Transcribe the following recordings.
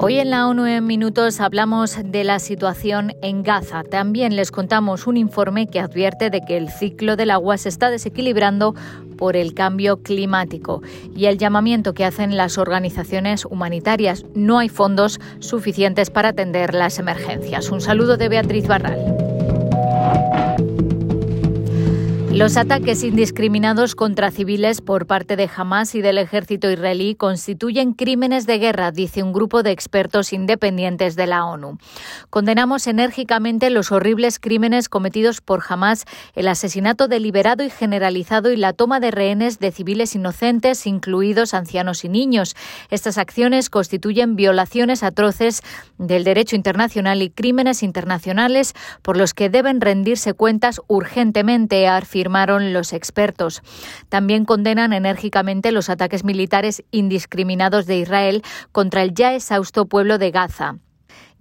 Hoy en la ONU en Minutos hablamos de la situación en Gaza. También les contamos un informe que advierte de que el ciclo del agua se está desequilibrando por el cambio climático y el llamamiento que hacen las organizaciones humanitarias. No hay fondos suficientes para atender las emergencias. Un saludo de Beatriz Barral. Los ataques indiscriminados contra civiles por parte de Hamas y del ejército israelí constituyen crímenes de guerra, dice un grupo de expertos independientes de la ONU. Condenamos enérgicamente los horribles crímenes cometidos por Hamas, el asesinato deliberado y generalizado y la toma de rehenes de civiles inocentes, incluidos ancianos y niños. Estas acciones constituyen violaciones atroces del derecho internacional y crímenes internacionales por los que deben rendirse cuentas urgentemente, afirmó los expertos. También condenan enérgicamente los ataques militares indiscriminados de Israel contra el ya exhausto pueblo de Gaza.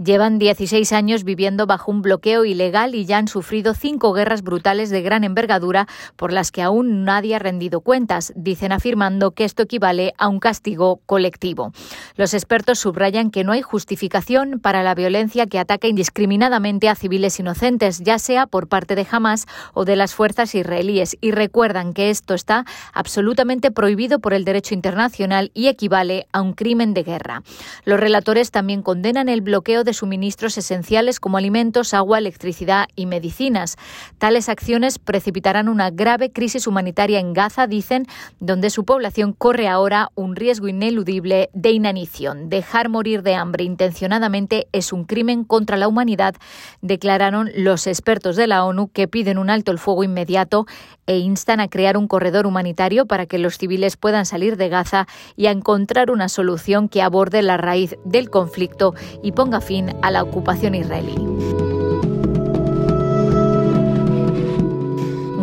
Llevan 16 años viviendo bajo un bloqueo ilegal y ya han sufrido cinco guerras brutales de gran envergadura por las que aún nadie ha rendido cuentas, dicen afirmando que esto equivale a un castigo colectivo. Los expertos subrayan que no hay justificación para la violencia que ataca indiscriminadamente a civiles inocentes, ya sea por parte de Hamas o de las fuerzas israelíes, y recuerdan que esto está absolutamente prohibido por el derecho internacional y equivale a un crimen de guerra. Los relatores también condenan el bloqueo de suministros esenciales como alimentos, agua, electricidad y medicinas. Tales acciones precipitarán una grave crisis humanitaria en Gaza, dicen, donde su población corre ahora un riesgo ineludible de inanición. Dejar morir de hambre intencionadamente es un crimen contra la humanidad, declararon los expertos de la ONU que piden un alto el fuego inmediato e instan a crear un corredor humanitario para que los civiles puedan salir de Gaza y a encontrar una solución que aborde la raíz del conflicto y ponga fin a la ocupación israelí.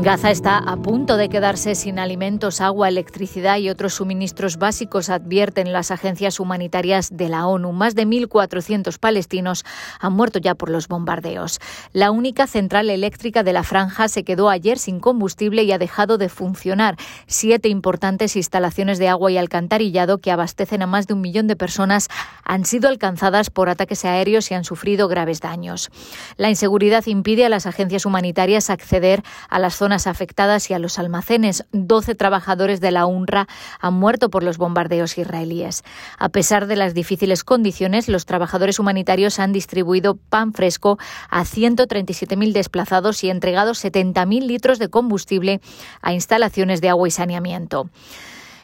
Gaza está a punto de quedarse sin alimentos, agua, electricidad y otros suministros básicos, advierten las agencias humanitarias de la ONU. Más de 1.400 palestinos han muerto ya por los bombardeos. La única central eléctrica de la franja se quedó ayer sin combustible y ha dejado de funcionar. Siete importantes instalaciones de agua y alcantarillado que abastecen a más de un millón de personas han sido alcanzadas por ataques aéreos y han sufrido graves daños. La inseguridad impide a las agencias humanitarias acceder a las zonas afectadas y a los almacenes. Doce trabajadores de la UNRWA han muerto por los bombardeos israelíes. A pesar de las difíciles condiciones, los trabajadores humanitarios han distribuido pan fresco a 137.000 desplazados y entregado 70.000 litros de combustible a instalaciones de agua y saneamiento.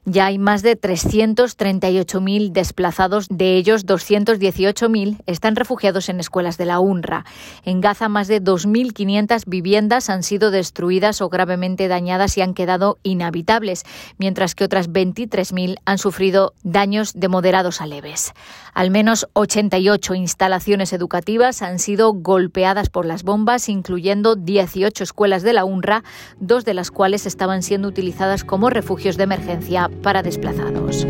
Ya hay más de 338.000 desplazados, de ellos 218.000 están refugiados en escuelas de la UNRWA. En Gaza, más de 2.500 viviendas han sido destruidas o gravemente dañadas y han quedado inhabitables, mientras que otras 23.000 han sufrido daños de moderados a leves. Al menos 88 instalaciones educativas han sido golpeadas por las bombas, incluyendo 18 escuelas de la UNRWA, dos de las cuales estaban siendo utilizadas como refugios de emergencia para desplazados.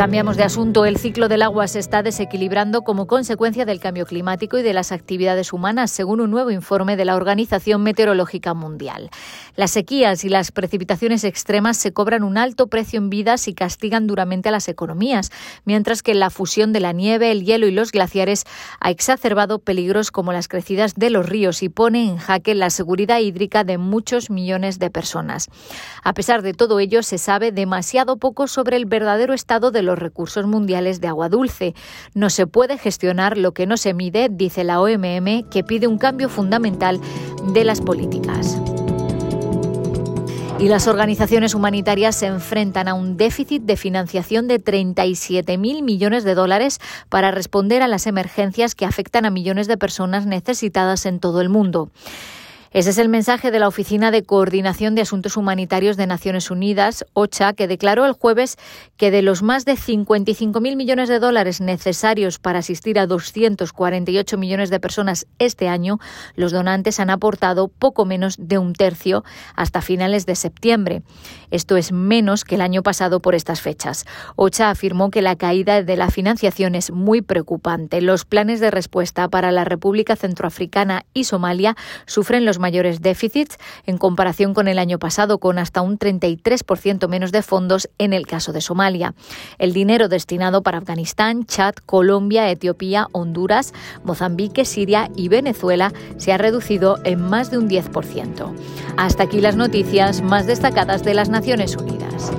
Cambiamos de asunto. El ciclo del agua se está desequilibrando como consecuencia del cambio climático y de las actividades humanas, según un nuevo informe de la Organización Meteorológica Mundial. Las sequías y las precipitaciones extremas se cobran un alto precio en vidas y castigan duramente a las economías, mientras que la fusión de la nieve, el hielo y los glaciares ha exacerbado peligros como las crecidas de los ríos y pone en jaque la seguridad hídrica de muchos millones de personas. A pesar de todo ello, se sabe demasiado poco sobre el verdadero estado de los recursos mundiales de agua dulce. No se puede gestionar lo que no se mide, dice la OMM, que pide un cambio fundamental de las políticas. Y las organizaciones humanitarias se enfrentan a un déficit de financiación de 37.000 millones de dólares para responder a las emergencias que afectan a millones de personas necesitadas en todo el mundo. Ese es el mensaje de la Oficina de Coordinación de Asuntos Humanitarios de Naciones Unidas, OCHA, que declaró el jueves que de los más de 55.000 millones de dólares necesarios para asistir a 248 millones de personas este año, los donantes han aportado poco menos de un tercio hasta finales de septiembre. Esto es menos que el año pasado por estas fechas. OCHA afirmó que la caída de la financiación es muy preocupante. Los planes de respuesta para la República Centroafricana y Somalia sufren los mayores déficits en comparación con el año pasado, con hasta un 33% menos de fondos en el caso de Somalia. El dinero destinado para Afganistán, Chad, Colombia, Etiopía, Honduras, Mozambique, Siria y Venezuela se ha reducido en más de un 10%. Hasta aquí las noticias más destacadas de las Naciones Unidas.